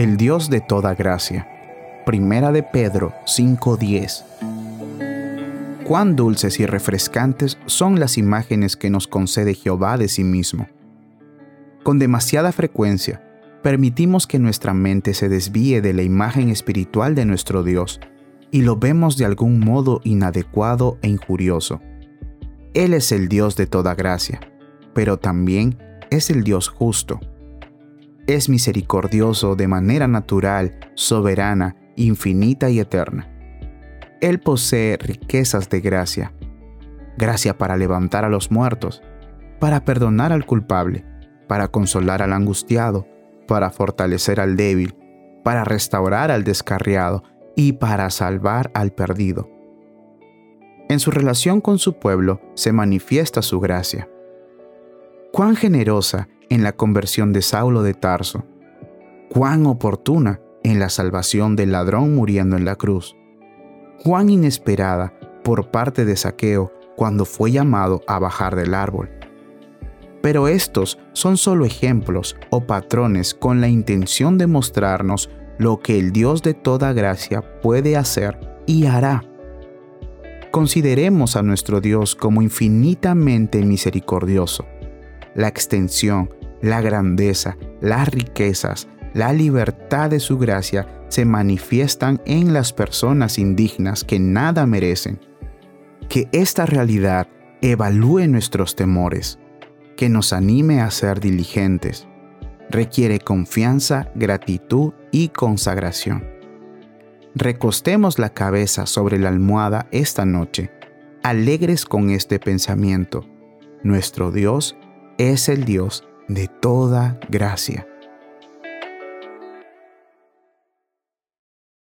El Dios de toda gracia. Primera de Pedro 5:10. Cuán dulces y refrescantes son las imágenes que nos concede Jehová de sí mismo. Con demasiada frecuencia, permitimos que nuestra mente se desvíe de la imagen espiritual de nuestro Dios y lo vemos de algún modo inadecuado e injurioso. Él es el Dios de toda gracia, pero también es el Dios justo es misericordioso de manera natural, soberana, infinita y eterna. Él posee riquezas de gracia, gracia para levantar a los muertos, para perdonar al culpable, para consolar al angustiado, para fortalecer al débil, para restaurar al descarriado y para salvar al perdido. En su relación con su pueblo se manifiesta su gracia. Cuán generosa en la conversión de Saulo de Tarso, cuán oportuna en la salvación del ladrón muriendo en la cruz, cuán inesperada por parte de Saqueo cuando fue llamado a bajar del árbol. Pero estos son solo ejemplos o patrones con la intención de mostrarnos lo que el Dios de toda gracia puede hacer y hará. Consideremos a nuestro Dios como infinitamente misericordioso. La extensión la grandeza, las riquezas, la libertad de su gracia se manifiestan en las personas indignas que nada merecen. Que esta realidad evalúe nuestros temores, que nos anime a ser diligentes. Requiere confianza, gratitud y consagración. Recostemos la cabeza sobre la almohada esta noche, alegres con este pensamiento. Nuestro Dios es el Dios de toda gracia.